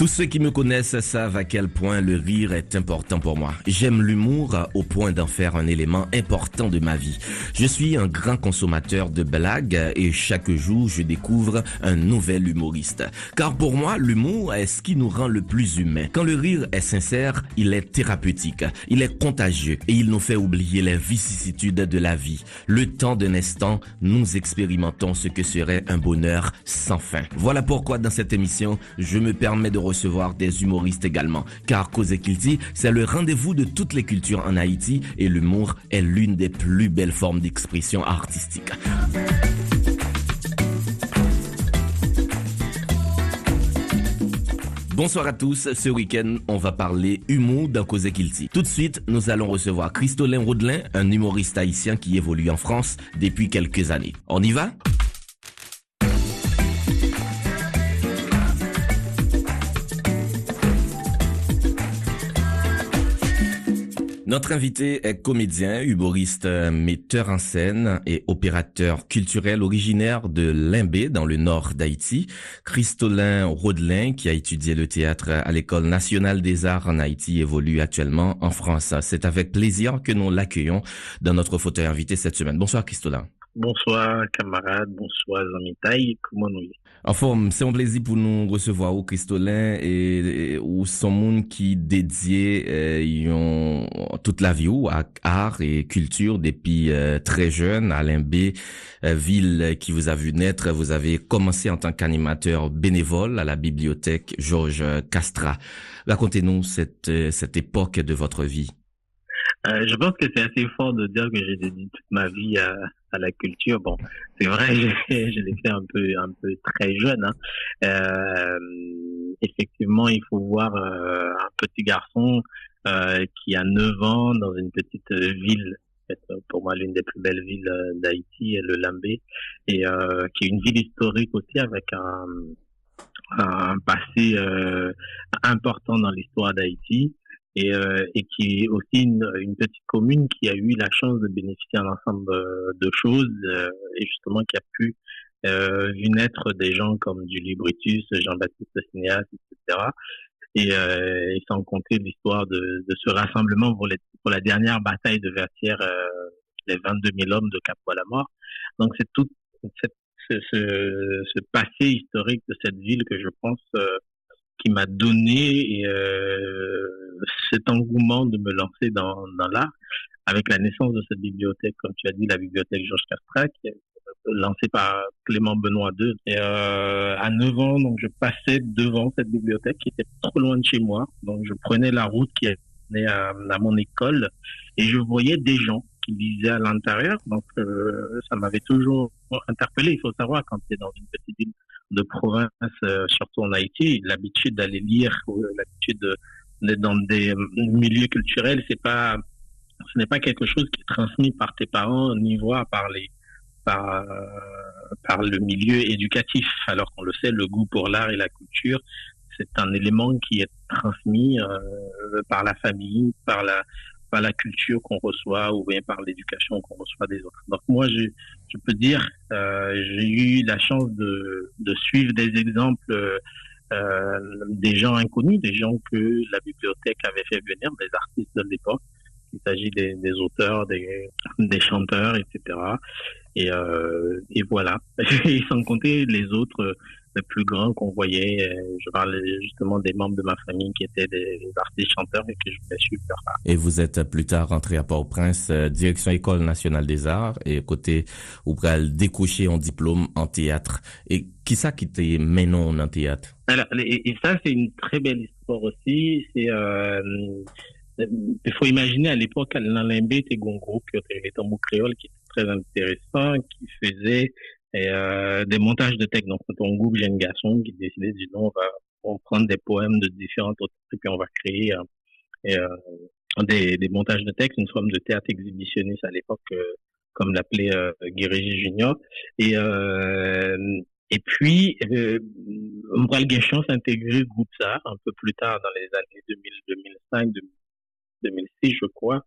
Tous ceux qui me connaissent savent à quel point le rire est important pour moi. J'aime l'humour au point d'en faire un élément important de ma vie. Je suis un grand consommateur de blagues et chaque jour je découvre un nouvel humoriste. Car pour moi, l'humour est ce qui nous rend le plus humain. Quand le rire est sincère, il est thérapeutique, il est contagieux et il nous fait oublier les vicissitudes de la vie. Le temps d'un instant, nous expérimentons ce que serait un bonheur sans fin. Voilà pourquoi dans cette émission, je me permets de recevoir des humoristes également. Car Cause Kilti, c'est le rendez-vous de toutes les cultures en Haïti et l'humour est l'une des plus belles formes d'expression artistique. Bonsoir à tous. Ce week-end, on va parler humour dans Cause Kilti. Tout de suite, nous allons recevoir Christolin Rodelin, un humoriste haïtien qui évolue en France depuis quelques années. On y va? Notre invité est comédien, humoriste, metteur en scène et opérateur culturel originaire de Limbé dans le nord d'Haïti. Christolin Rodelin, qui a étudié le théâtre à l'École nationale des arts en Haïti, évolue actuellement en France. C'est avec plaisir que nous l'accueillons dans notre fauteuil invité cette semaine. Bonsoir Christolin. Bonsoir camarades, bonsoir Zamitaï, comment nous En forme, c'est un plaisir pour nous recevoir au Christolin et, ou son monde qui dédié euh, toute la vie à art et culture depuis euh, très jeune à Limbé, euh, ville qui vous a vu naître. Vous avez commencé en tant qu'animateur bénévole à la bibliothèque Georges Castra. Racontez-nous cette, cette époque de votre vie. Euh, je pense que c'est assez fort de dire que j'ai dédié toute ma vie à, à la culture. Bon, c'est vrai, je, l'ai fait un peu, un peu très jeune. Hein. Euh, effectivement, il faut voir euh, un petit garçon euh, qui a 9 ans dans une petite ville pour moi l'une des plus belles villes d'Haïti, le Lambé, et euh, qui est une ville historique aussi avec un, un passé euh, important dans l'histoire d'Haïti et, euh, et qui est aussi une, une, petite commune qui a eu la chance de bénéficier d'un ensemble euh, de choses euh, et justement qui a pu euh, vu naître des gens comme Julie Brutus, Jean-Baptiste Cinéas, etc. Et, euh, et, sans compter l'histoire de, de, ce rassemblement pour, les, pour, la dernière bataille de Vertières, les 22 000 hommes de Cap la mort. Donc c'est tout cette, ce, ce, ce, passé historique de cette ville que je pense qui m'a donné euh, cet engouement de me lancer dans, dans l'art avec la naissance de cette bibliothèque, comme tu as dit, la bibliothèque Georges Castra, qui est lancée par Clément Benoît II. Et euh, à 9 ans, donc je passais devant cette bibliothèque qui était trop loin de chez moi. Donc je prenais la route qui est à, à mon école et je voyais des gens qui lisaient à l'intérieur. Donc euh, ça m'avait toujours interpellé. Il faut savoir quand tu es dans une petite ville de province, euh, surtout en Haïti, l'habitude d'aller lire, l'habitude d'être dans des milieux culturels, c'est pas, ce n'est pas quelque chose qui est transmis par tes parents, ni voire par les, par, euh, le milieu éducatif. Alors qu'on le sait, le goût pour l'art et la culture, c'est un élément qui est transmis euh, par la famille, par la, par la culture qu'on reçoit ou bien par l'éducation qu'on reçoit des autres. Donc moi, je, je peux dire, euh, j'ai eu la chance de, de suivre des exemples euh, des gens inconnus, des gens que la bibliothèque avait fait venir, des artistes de l'époque. Il s'agit des, des, auteurs, des, des chanteurs, etc. Et, euh, et voilà. et sans compter les autres les plus grands qu'on voyait. Euh, je parlais justement des membres de ma famille qui étaient des artistes chanteurs et que je voulais suivre Et vous êtes plus tard rentré à Port-au-Prince, euh, direction École nationale des arts, et côté où vous décocher en diplôme en théâtre. Et qui ça qui était maintenant en théâtre? Alors, et, ça, c'est une très belle histoire aussi. C'est euh, il faut imaginer à l'époque, Alain Limbé était un groupe qui était tambour créole qui était très intéressant, qui faisait et euh, des montages de textes. Donc, dans ton groupe, j'ai une garçon qui décidait, dit non, on va, on prendre des poèmes de différentes autres et puis on va créer euh, euh, des, des, montages de textes, une forme de théâtre exhibitionniste à l'époque, euh, comme l'appelait euh, Junior. Et euh, et puis, euh, Umbral Guéchon s'est intégré au groupe SAR un peu plus tard dans les années 2000, 2005, 2006, je crois.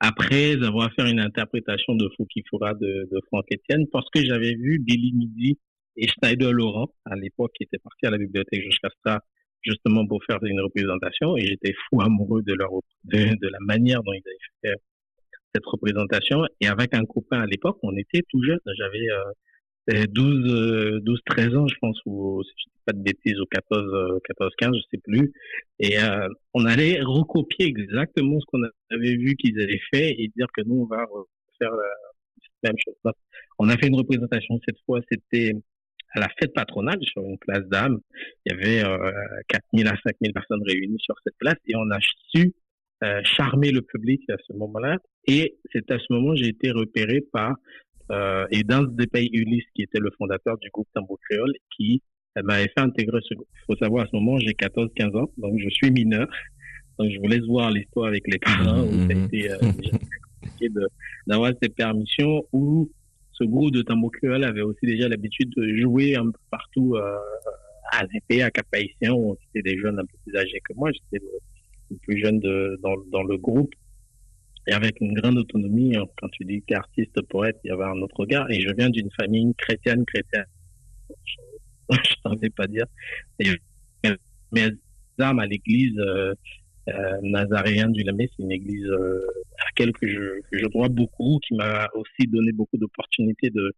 Après avoir fait une interprétation de Fouki-Foura de, de Franck Etienne, parce que j'avais vu Billy Midi et Schneider Laurent, à l'époque, qui étaient partis à la bibliothèque Georges Castra, justement pour faire une représentation, et j'étais fou amoureux de leur, de, la manière dont ils avaient fait cette représentation. Et avec un copain à l'époque, on était tout jeune. J'avais euh, 12, 12, 13 ans, je pense, ou si je dis pas de bêtises, ou 14, 14, 15, je sais plus. Et euh, on allait recopier exactement ce qu'on avait vu qu'ils avaient fait et dire que nous, on va faire la même chose. On a fait une représentation cette fois, c'était à la fête patronale sur une place d'âme. Il y avait euh, 4000 à 5000 personnes réunies sur cette place et on a su euh, charmer le public à ce moment-là. Et c'est à ce moment j'ai été repéré par euh, et dans des pays Ulysse, qui était le fondateur du groupe Tambour Créole, qui m'avait fait intégrer ce groupe. Il faut savoir, à ce moment, j'ai 14-15 ans, donc je suis mineur. Donc, je vous laisse voir l'histoire avec les parents, où ça a été euh, compliqué d'avoir ces permissions, où ce groupe de Tambour Créole avait aussi déjà l'habitude de jouer un peu partout euh, à ZP, à cap où c'était des jeunes un peu plus âgés que moi. J'étais le, le, plus jeune de, dans, dans le groupe et avec une grande autonomie. Hein. Quand tu dis qu'artiste, poète, il y avait un autre regard. Et je viens d'une famille chrétienne, chrétienne. Je, je t'en vais pas dire. Et mes âmes à l'église euh, euh, du Lamé, c'est une église euh, à laquelle que je, que je dois beaucoup, qui m'a aussi donné beaucoup d'opportunités de,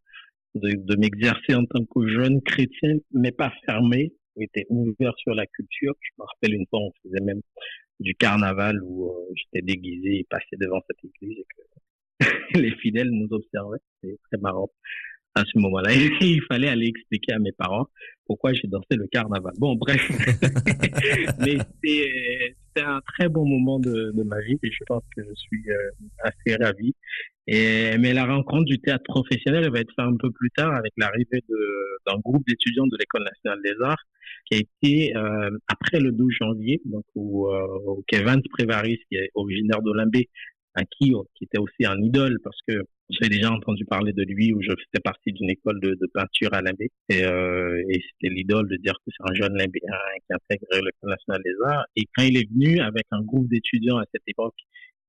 de, de m'exercer en tant que jeune chrétien, mais pas fermé, était ouvert sur la culture. Je me rappelle une fois, on faisait même du carnaval où euh, j'étais déguisé et passé devant cette église et que les fidèles nous observaient. C'était très marrant à ce moment-là. il fallait aller expliquer à mes parents pourquoi j'ai dansé le carnaval. Bon, bref. Mais c'était un très bon moment de, de, ma vie et je pense que je suis euh, assez ravi. Et, mais la rencontre du théâtre professionnel va être faite un peu plus tard avec l'arrivée d'un groupe d'étudiants de l'École nationale des arts qui a été euh, après le 12 janvier, donc où, euh, Kevin Prévaris, qui est originaire d'Olimbé, à qui, qui était aussi un idole parce que j'ai déjà entendu parler de lui où je faisais partie d'une école de, peinture à Limbé et, euh, et c'était l'idole de dire que c'est un jeune Limbéen qui intègre l'école nationale des arts et quand il est venu avec un groupe d'étudiants à cette époque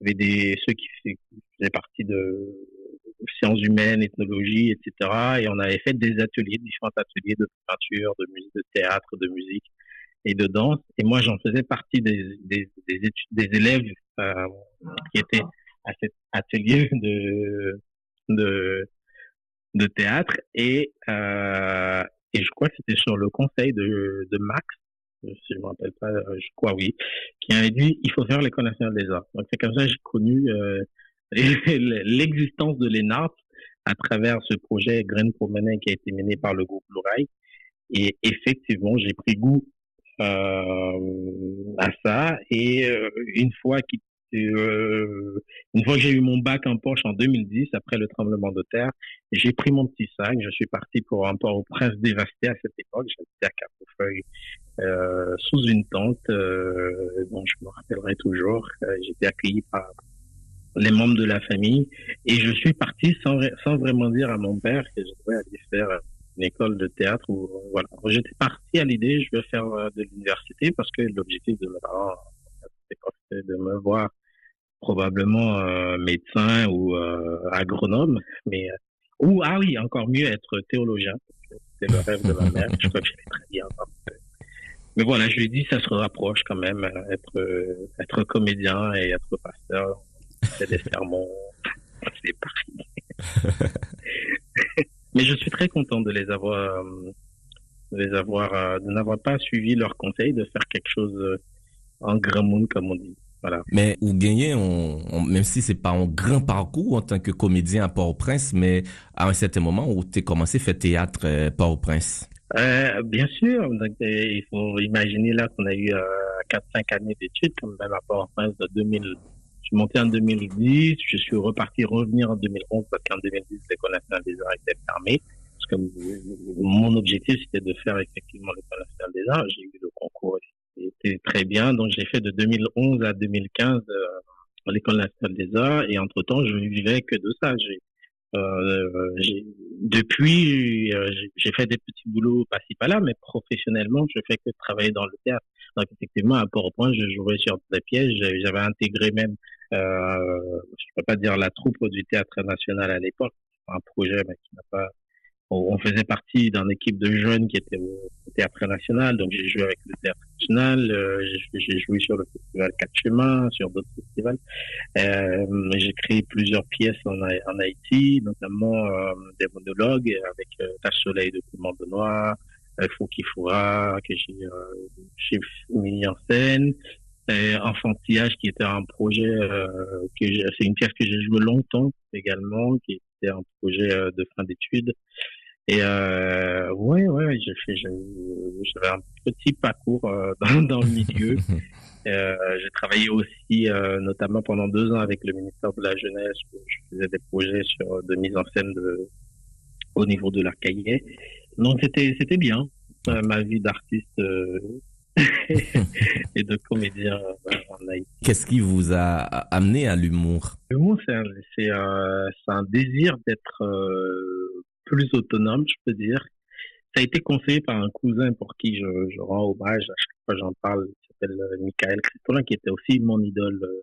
il y avait des ceux qui faisaient partie de sciences humaines, ethnologie, etc. Et on avait fait des ateliers, différents ateliers de peinture, de musique, de théâtre, de musique et de danse. Et moi, j'en faisais partie des, des, des élèves euh, qui étaient à cet atelier de, de, de théâtre. Et, euh, et je crois que c'était sur le conseil de, de Max, si je me rappelle pas, je crois oui, qui avait dit il faut faire l'école nationale des arts. Donc c'est comme ça que j'ai connu euh, l'existence de l'ENARP à travers ce projet Graine Promenade qui a été mené par le groupe Louraille. Et effectivement, j'ai pris goût euh, à ça. Et euh, une fois qu'il euh, une fois que j'ai eu mon bac en poche en 2010, après le tremblement de terre, j'ai pris mon petit sac, je suis parti pour un port au prince dévasté à cette époque, j'habitais à Capofeuille, euh, sous une tente euh, dont je me rappellerai toujours. Euh, J'étais accueilli par les membres de la famille et je suis parti sans, sans vraiment dire à mon père que je devais aller faire une école de théâtre ou voilà. J'étais parti à l'idée je vais faire de l'université parce que l'objectif de mes parents de me voir probablement euh, médecin ou euh, agronome, mais euh, ou ah oui, encore mieux être théologien. C'est le rêve de ma mère. je crois que je très bien. Mais voilà, je lui dit, ça se rapproche quand même, être être comédien et être pasteur. C'est des sermons, c'est pareil. Mais je suis très content de les avoir, de les avoir, de n'avoir pas suivi leur conseil de faire quelque chose en grand monde, comme on dit. Voilà. Mais ou gagner, on, on, même si c'est pas un grand parcours en tant que comédien à Port-au-Prince, mais à un certain moment où tu as commencé à faire théâtre euh, Port-au-Prince. Euh, bien sûr. Donc, euh, il faut imaginer là qu'on a eu euh, 4-5 années d'études, même à Port-au-Prince de 2000. Je suis monté en 2010, je suis reparti revenir en 2011 parce qu'en 2010, l'École nationale des arts était fermée. Parce que mon objectif, c'était de faire effectivement l'École nationale des arts. J'ai eu le concours c'était très bien. Donc, j'ai fait de 2011 à 2015 euh, à l'École nationale des arts et entre-temps, je vivais que de ça. J'ai, euh, depuis, euh, j'ai fait des petits boulots pas-ci pas-là, mais professionnellement, je fais que travailler dans le théâtre. Donc effectivement, à Port-au-Point, je jouais sur des pièces. J'avais intégré même, euh, je peux pas dire la troupe du théâtre national à l'époque, un projet mais qui n'a pas on faisait partie d'une équipe de jeunes qui était au, Théâtre National, donc j'ai joué avec le Théâtre National, euh, j'ai joué sur le festival Quatre Chemins, sur d'autres festivals. Euh, j'ai créé plusieurs pièces en, Haïti, notamment euh, des monologues avec euh, Tache Soleil de Clément Benoît, euh, Foura, que j'ai mis en scène. Enfantillage qui était un projet que c'est une pièce que j'ai joué longtemps également qui était un projet de fin d'études et euh, ouais, ouais, j'ai fait, j'avais un petit parcours euh, dans, dans, le milieu. euh, j'ai travaillé aussi, euh, notamment pendant deux ans avec le ministère de la Jeunesse, où je faisais des projets sur de mise en scène de, au niveau de l'arcaïer. Donc c'était, c'était bien euh, ma vie d'artiste. et de comédien en Haïti. Qu'est-ce qui vous a amené à l'humour? L'humour, c'est un, c'est, un, un désir d'être plus autonome, je peux dire. Ça a été conseillé par un cousin pour qui je, je rends hommage à chaque fois j'en parle, il s'appelle euh, Michael Christolin, qui était aussi mon idole euh,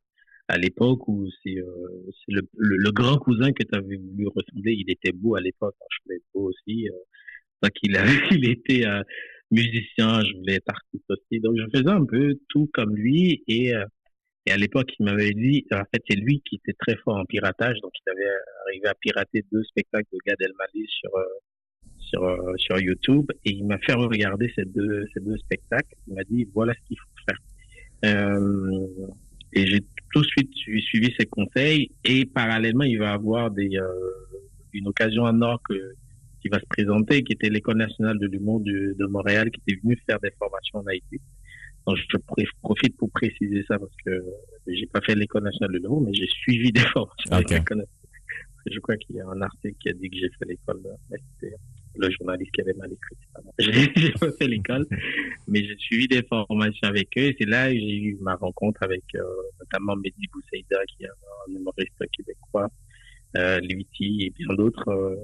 à l'époque où c'est euh, le, le, grand cousin que tu avais voulu ressembler. Il était beau à l'époque, hein, je voulais être beau aussi. Euh, donc il, a, il était euh, musicien, je voulais être artiste aussi. Donc je faisais un peu tout comme lui et et à l'époque, il m'avait dit, en fait, c'est lui qui était très fort en piratage, donc il avait arrivé à pirater deux spectacles de Gad Elmaleh sur euh, sur euh, sur YouTube, et il m'a fait regarder ces deux ces deux spectacles. Il m'a dit, voilà ce qu'il faut faire. Euh, et j'ai tout de suite suivi ses conseils, et parallèlement, il va avoir des euh, une occasion en or que qui va se présenter, qui était l'école nationale de l'humour de, de Montréal, qui était venue faire des formations en Haïti je profite pour préciser ça parce que j'ai pas fait l'école nationale de l'humour, mais j'ai suivi des formations Je crois qu'il y a un article qui a dit que j'ai fait l'école, c'était le journaliste qui avait mal écrit. J'ai pas fait l'école, mais j'ai suivi des formations avec eux. Et c'est là que j'ai eu ma rencontre avec euh, notamment Mehdi Boussaïda, qui est un humoriste québécois, euh, Luiti et bien d'autres. Euh,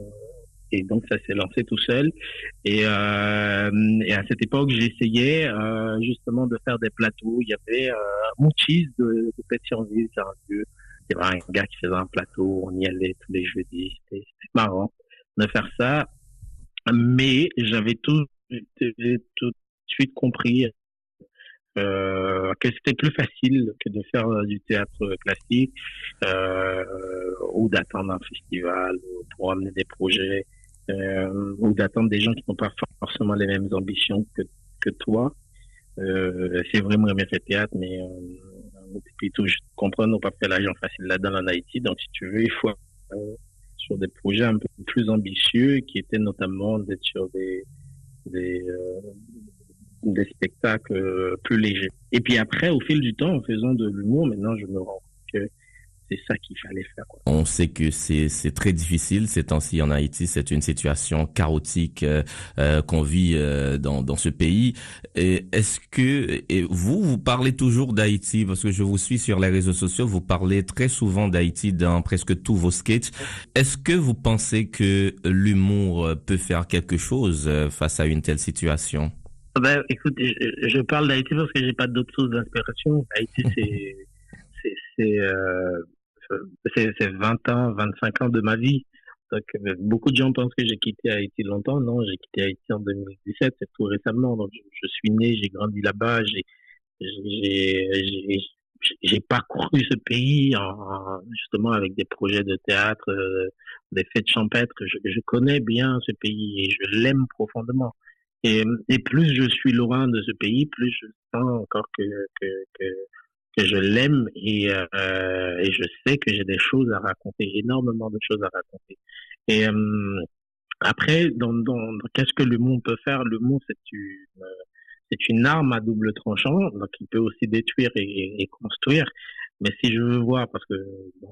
et donc ça s'est lancé tout seul. Et, euh, et à cette époque, j'essayais euh, justement de faire des plateaux. Il y avait euh, Mouchis de, de Pétionville, c'est un vieux. Il y avait un gars qui faisait un plateau, on y allait tous les jeudis. C'était marrant de faire ça. Mais j'avais tout, tout de suite compris euh, que c'était plus facile que de faire du théâtre classique euh, ou d'attendre un festival pour amener des projets euh, ou d'attendre des gens qui n'ont pas forcément les mêmes ambitions que, que toi. Euh, c'est vraiment bien fait théâtre, mais euh, puis tout, je comprends, on pas fait l'argent facile là-dedans en Haïti. Donc, si tu veux, il faut euh, sur des projets un peu plus ambitieux, qui étaient notamment d'être sur des des, euh, des spectacles plus légers. Et puis après, au fil du temps, en faisant de l'humour, maintenant, je me rends c'est ça qu'il fallait faire. On sait que c'est très difficile ces temps-ci en Haïti. C'est une situation chaotique euh, euh, qu'on vit euh, dans dans ce pays. Est-ce que et vous vous parlez toujours d'Haïti? Parce que je vous suis sur les réseaux sociaux. Vous parlez très souvent d'Haïti dans presque tous vos sketchs. Est-ce que vous pensez que l'humour peut faire quelque chose face à une telle situation? Ben, écoute, je, je parle d'Haïti parce que j'ai pas d'autres sources d'inspiration. Haïti, c'est c'est euh, c'est 20 ans, 25 ans de ma vie. Donc, euh, beaucoup de gens pensent que j'ai quitté Haïti longtemps. Non, j'ai quitté Haïti en 2017, c'est tout récemment. Donc, je, suis né, j'ai grandi là-bas, j'ai, j'ai, parcouru ce pays en, justement avec des projets de théâtre, euh, des fêtes champêtres. Je, connais bien ce pays et je l'aime profondément. Et, et, plus je suis loin de ce pays, plus je sens encore que que je l'aime et, euh, et je sais que j'ai des choses à raconter, énormément de choses à raconter. Et euh, après, dans, dans, qu'est-ce que monde peut faire? Monde, c'est une, c'est une arme à double tranchant, donc il peut aussi détruire et, et construire. Mais si je veux voir, parce que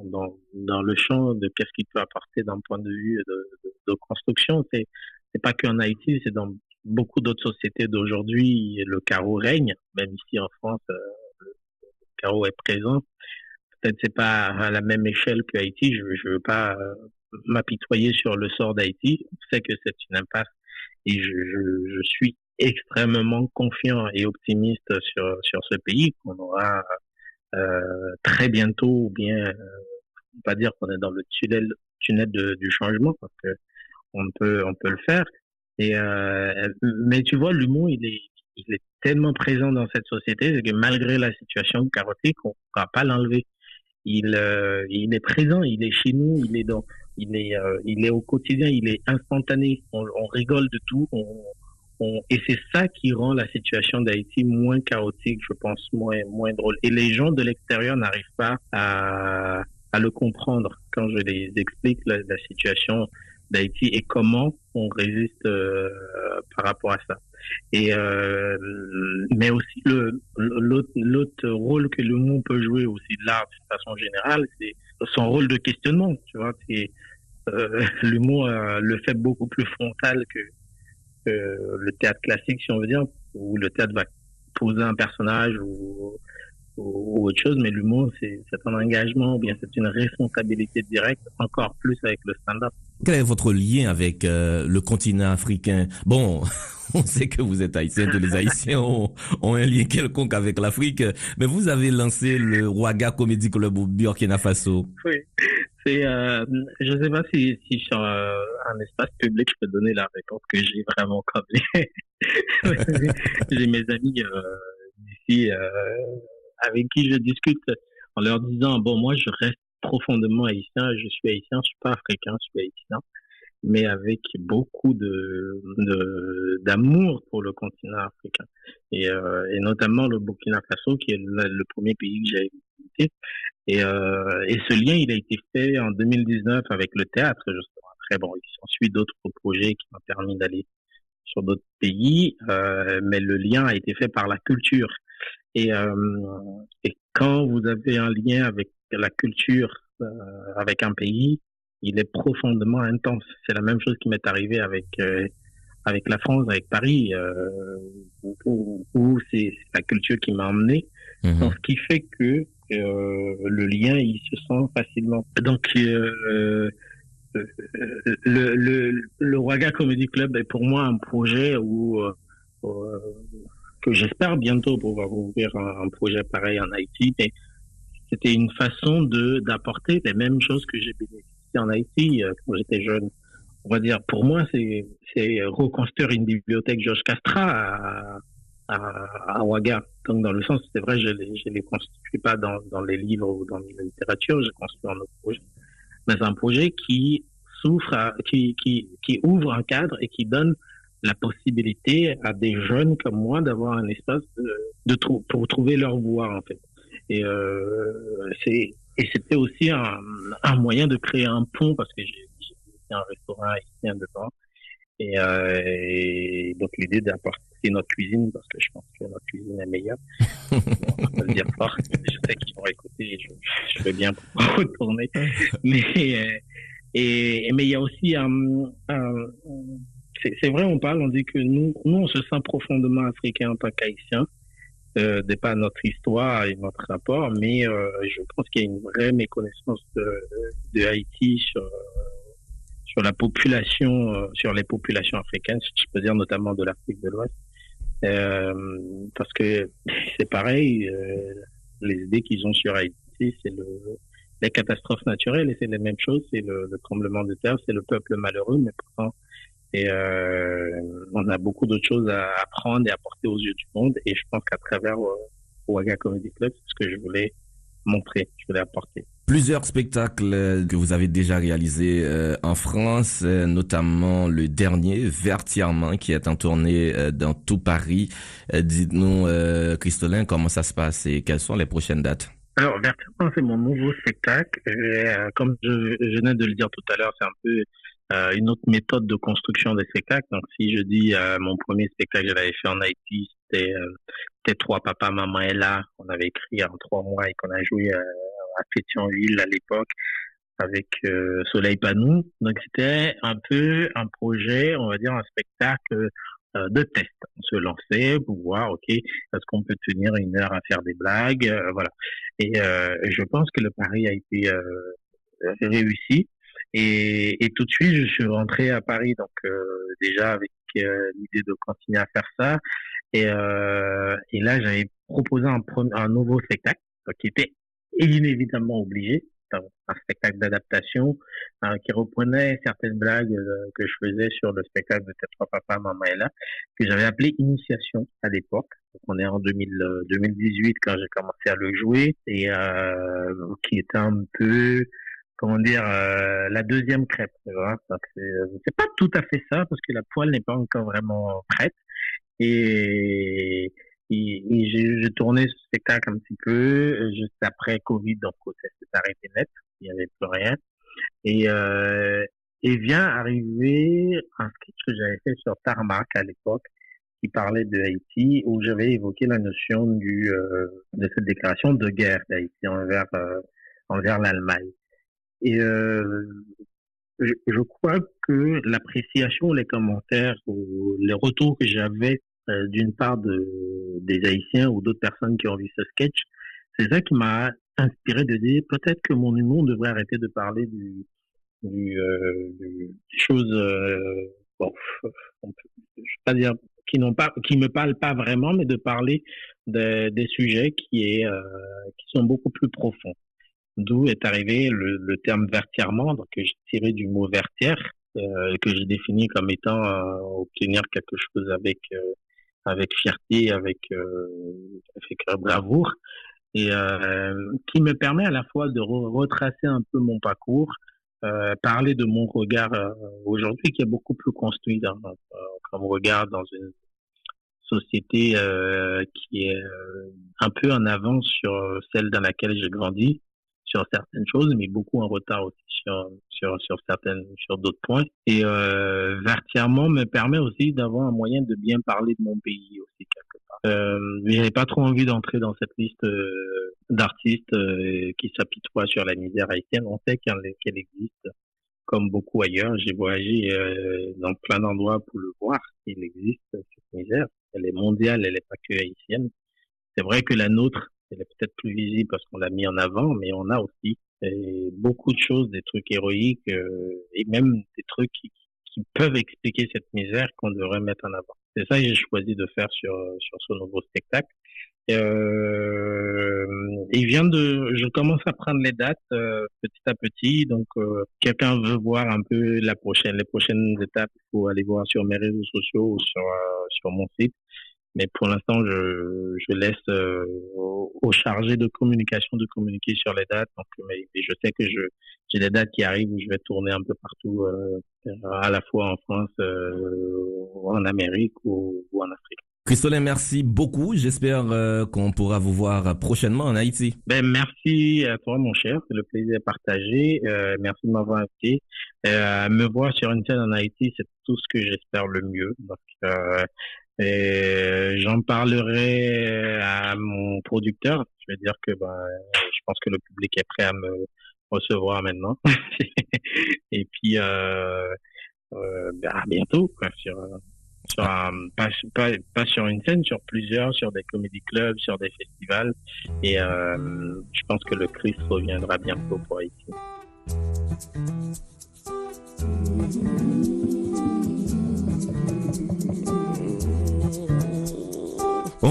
dans, dans, le champ de qu'est-ce qu'il peut apporter d'un point de vue de, de, construction, c'est c'est pas qu'en Haïti, c'est dans beaucoup d'autres sociétés d'aujourd'hui, le carreau règne, même ici en France. Euh, est présent. Peut-être c'est pas à la même échelle que Haïti. Je, je veux pas m'apitoyer sur le sort d'Haïti. On sait que c'est une impasse et je, suis extrêmement confiant et optimiste sur, sur ce pays qu'on aura euh, très bientôt, ou bien, euh, on va dire qu'on est dans le tunnel, tunnel du changement, parce que on peut, on peut le faire. Et euh, mais tu vois, l'humour, il est, il est tellement présent dans cette société que malgré la situation chaotique, on ne va pas l'enlever. Il, euh, il est présent, il est chez nous, il est dans, il est, euh, il est au quotidien, il est instantané. On, rigole de tout, et c'est ça qui rend la situation d'Haïti moins chaotique, je pense, moins, moins drôle. Et les gens de l'extérieur n'arrivent pas à, le comprendre quand je les explique la situation d'Haïti et comment on résiste euh, par rapport à ça. Et euh, mais aussi l'autre rôle que le monde peut jouer aussi l'art de façon générale, c'est son rôle de questionnement. Tu vois, c'est euh, l'humour le fait beaucoup plus frontal que, le théâtre classique, si on veut dire, où le théâtre va poser un personnage ou ou, autre chose, mais l'humour, c'est un engagement, ou bien c'est une responsabilité directe, encore plus avec le stand-up. Quel est votre lien avec euh, le continent africain? Bon, on sait que vous êtes haïtien, tous les haïtiens ont, ont un lien quelconque avec l'Afrique, mais vous avez lancé le Ouaga Comedy Club au Burkina Faso. Oui, c'est, euh, je sais pas si, si sur euh, un espace public, je peux donner la réponse que j'ai vraiment comme j'ai mes amis euh, d'ici euh, avec qui je discute en leur disant bon moi je reste profondément haïtien, je suis haïtien, je suis pas africain, je suis haïtien, mais avec beaucoup de d'amour pour le continent africain. Et, euh, et notamment le Burkina Faso qui est le, premier pays que j'ai visité. Et, euh, et ce lien il a été fait en 2019 avec le théâtre justement. Après bon il s'ensuit d'autres projets qui m'ont permis d'aller sur d'autres pays, euh, mais le lien a été fait par la culture et, euh, et quand vous avez un lien avec la culture, euh, avec un pays, il est profondément intense. C'est la même chose qui m'est arrivé avec euh, avec la France, avec Paris, euh, où, où c'est la culture qui m'a emmené. Mmh. Donc, ce qui fait que euh, le lien, il se sent facilement. Donc, euh, le, le, le Waga Comedy Club est pour moi un projet où que j'espère bientôt pouvoir ouvrir un, projet pareil en Haïti. Mais c'était une façon de d'apporter les mêmes choses que j'ai bénéficié en Haïti euh, quand j'étais jeune. On va dire, pour moi, c'est c'est reconstruire une bibliothèque Georges Castra à, à, Ouaga. Donc, dans le sens, c'est vrai, je les, je les construis pas dans, dans les livres ou dans la littérature, je construis un autre projet. Mais un projet qui souffre, qui, qui, qui ouvre un cadre et qui donne la possibilité à des jeunes comme moi d'avoir un espace de, de pour trouver leur voie en fait. Et euh, c'est et c'était aussi un, un, moyen de créer un pont parce que j'ai un restaurant haïtien dedans et, euh, et donc l'idée d'apporter notre cuisine parce que je pense que notre cuisine est meilleure. on peut le dire fort. Je sais qu'ils vont écouter. Je, je vais bien retourner. Mais euh, et mais il y a aussi un, un c'est vrai, on parle, on dit que nous, nous, on se sent profondément africain en tant qu'haïtien, euh, de notre histoire et notre rapport, mais euh, je pense qu'il y a une vraie méconnaissance de, de Haïti sur sur la population, euh, sur les populations africaines, je peux dire notamment de l'Afrique de l'Ouest, euh, parce que c'est pareil, euh, les idées qu'ils ont sur Haïti, c'est le les catastrophes naturelles et c'est les mêmes choses, c'est le, le tremblement de terre, c'est le peuple malheureux, mais pourtant et euh, on a beaucoup d'autres choses à apprendre et à porter aux yeux du monde. Et je pense qu'à travers euh, Ouaga Comedy Club, c'est ce que je voulais montrer, je voulais apporter. Plusieurs spectacles que vous avez déjà réalisés euh, en France, euh, notamment le dernier, Vertièrement, qui est en tournée euh, dans tout Paris. Euh, dites-nous, euh, Christolin, comment ça se passe et quelles sont les prochaines dates? Alors, Vertièrement, c'est mon nouveau spectacle. Et, comme je, je venais de le dire tout à l'heure, c'est un peu euh, une autre méthode de construction des spectacles. Donc, si je dis euh, mon premier spectacle que j'avais fait en Haïti, c'était euh, Trois Papa, Maman et là. On avait écrit en trois mois et qu'on a joué euh, à Pétionville à l'époque avec euh, Soleil Panou. Donc, c'était un peu un projet, on va dire un spectacle euh, de test. On se lançait pour voir, ok, est-ce qu'on peut tenir une heure à faire des blagues, voilà. Et je pense que le pari a été réussi. Et, et, tout de suite, je suis rentré à Paris, donc déjà avec l'idée de continuer à faire ça. Et, et là, j'avais proposé un, un nouveau spectacle qui était inévitablement obligé, un spectacle d'adaptation hein, qui reprenait certaines blagues euh, que je faisais sur le spectacle de Tes trois papas, maman est là, que j'avais appelé Initiation à l'époque. on est en 2000, 2018 euh, quand j'ai commencé à le jouer et euh, qui était un peu comment dire la deuxième crêpe. C'est pas tout à fait ça parce que la poêle n'est pas encore vraiment prête et et, j'ai tourné ce spectacle un petit peu euh, juste après Covid, donc ça s'est arrêté net, il n'y avait plus rien. Et, euh, et vient arriver un sketch que j'avais fait sur Tarmac à l'époque, qui parlait de Haïti, où j'avais évoqué la notion du euh, de cette déclaration de guerre d'Haïti envers euh, envers l'Allemagne. Et euh, je, je, crois que l'appréciation, les commentaires, ou les retours que j'avais euh, d'une part de, des Haïtiens ou d'autres personnes qui ont vu ce sketch, c'est ça qui m'a inspiré de dire peut-être que mon humour devrait arrêter de parler du, du, euh, choses, euh, bon, je vais pas dire qui n'ont pas, qui me parlent pas vraiment, mais de parler de, des sujets qui est, euh, qui sont beaucoup plus profonds. D'où est arrivé le, le terme vertièrement, donc que j'ai tiré du mot vertière, euh, que j'ai défini comme étant euh, obtenir quelque chose avec avec fierté, avec, euh, avec bravoure, et euh, qui me permet à la fois de retracer un peu mon parcours, euh, parler de mon regard euh, aujourd'hui qui est beaucoup plus construit dans, comme regard dans une société euh, qui est un peu en avance sur celle dans laquelle j'ai grandi sur certaines choses, mais beaucoup en retard aussi sur sur sur certaines sur d'autres points. Et euh, vertièrement me permet aussi d'avoir un moyen de bien parler de mon pays aussi quelque part. Euh, j'avais pas trop envie d'entrer dans cette liste euh, d'artistes euh, qui s'apitoient sur la misère haïtienne. On sait qu'elle existe comme beaucoup ailleurs. J'ai voyagé euh, dans plein d'endroits pour le voir. Il existe cette misère. Elle est mondiale, elle est pas que haïtienne. C'est vrai que la nôtre elle est peut-être plus visible parce qu'on l'a mis en avant, mais on a aussi euh, beaucoup de choses, des trucs héroïques euh, et même des trucs qui, peuvent expliquer cette misère qu'on devrait mettre en avant. C'est ça que j'ai choisi de faire sur sur ce nouveau spectacle. Euh, je commence à prendre les dates euh, petit à petit. Donc, euh, quelqu'un veut voir un peu la prochaine, les prochaines étapes, il faut aller voir sur mes réseaux sociaux ou sur sur mon site. Mais pour l'instant, je, je laisse euh, aux, chargés de communication de communiquer sur les dates. Donc, mais, je sais que je j'ai des dates qui arrivent où je vais tourner un peu partout, euh, à la fois en France, euh, en Amérique ou, ou en Afrique. Christolin, merci beaucoup. J'espère euh, qu'on pourra vous voir prochainement en Haïti. Ben, merci à toi, mon cher. C'est le plaisir partagé. Euh, merci de m'avoir invité. Euh, me voir sur une scène en Haïti, c'est tout ce que j'espère le mieux. Donc, euh, et j'en parlerai à mon producteur. Je vais dire que ben, je pense que le public est prêt à me recevoir maintenant. et puis, euh, euh, ben, à bientôt quoi, sur, sur un, pas, pas, pas, sur une scène, sur plusieurs, sur des comédie clubs, sur des festivals. Et euh, je pense que le Christ reviendra bientôt pour ici.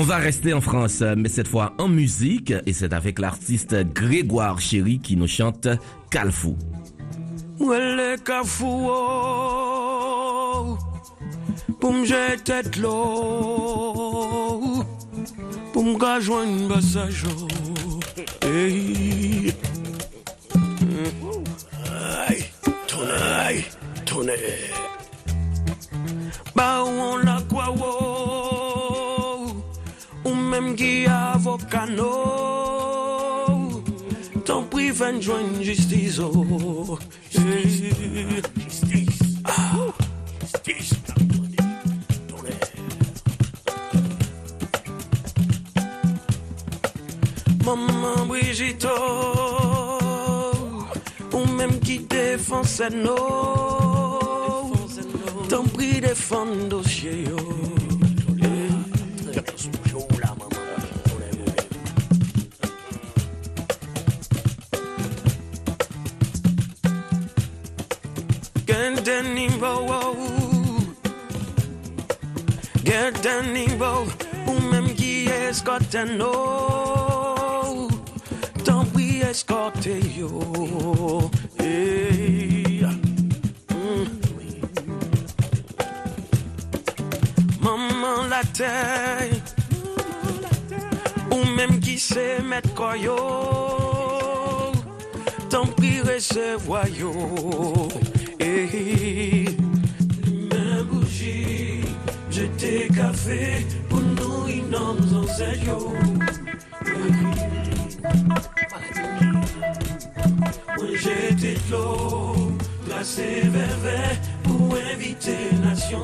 On va rester en France, mais cette fois en musique, et c'est avec l'artiste Grégoire Chéry qui nous chante Calfou. Même qui avocat non T'en prie, fais joindre justice oh. Justice ah. Justice Maman Brigitte Ou même qui défend ses noms T'en prie défendre dossier niveau Ou même qui nous Tant pis yo mm. Maman la terre Ou même qui sait mettre quoi yo Tant pis recevoir yo Mes bougies Jeter café Pour nous innoms en sérieux Moi j'étais l'eau Placé vers vers Pour inviter nation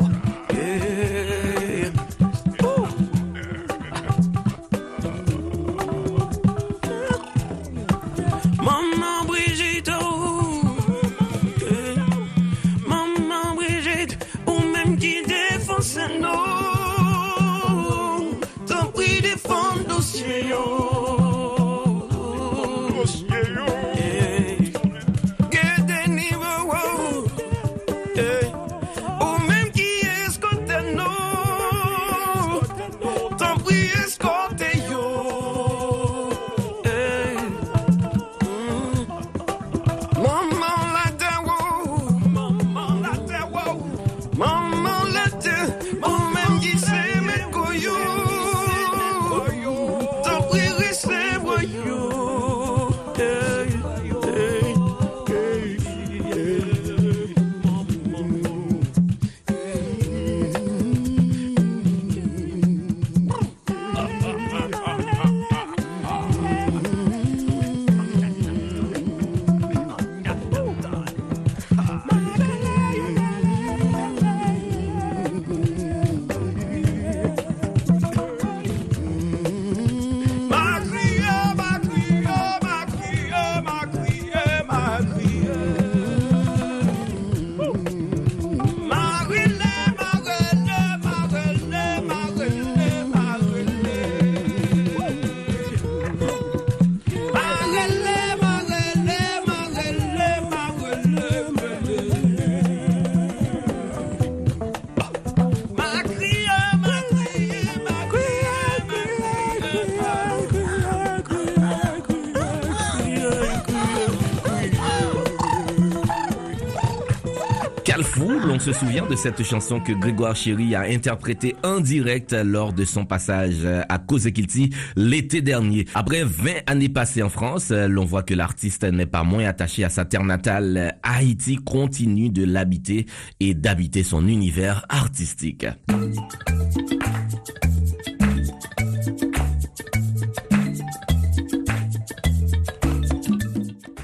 se souvient de cette chanson que Grégoire Chéry a interprétée en direct lors de son passage à Kozekilti l'été dernier. Après 20 années passées en France, l'on voit que l'artiste n'est pas moins attaché à sa terre natale. Haïti continue de l'habiter et d'habiter son univers artistique.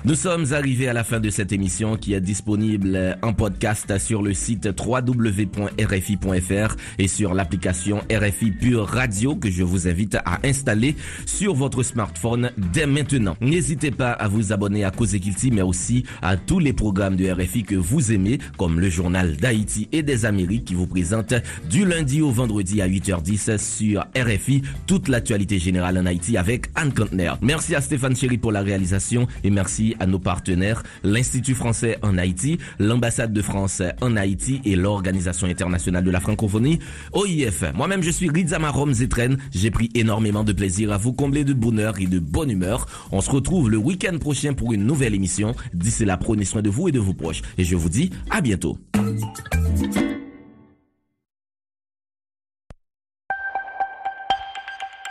Nous sommes arrivés à la fin de cette émission qui est disponible en podcast sur le site www.rfi.fr et sur l'application RFI Pure Radio que je vous invite à installer sur votre smartphone dès maintenant. N'hésitez pas à vous abonner à Cause mais aussi à tous les programmes de RFI que vous aimez comme le journal d'Haïti et des Amériques qui vous présente du lundi au vendredi à 8h10 sur RFI toute l'actualité générale en Haïti avec Anne Kantner. Merci à Stéphane Chéry pour la réalisation et merci à nos partenaires, l'Institut français en Haïti, l'ambassade de France en Haïti et l'Organisation internationale de la francophonie, OIF. Moi-même, je suis Rizama Zetren. J'ai pris énormément de plaisir à vous combler de bonheur et de bonne humeur. On se retrouve le week-end prochain pour une nouvelle émission. D'ici là, prenez soin de vous et de vos proches. Et je vous dis à bientôt.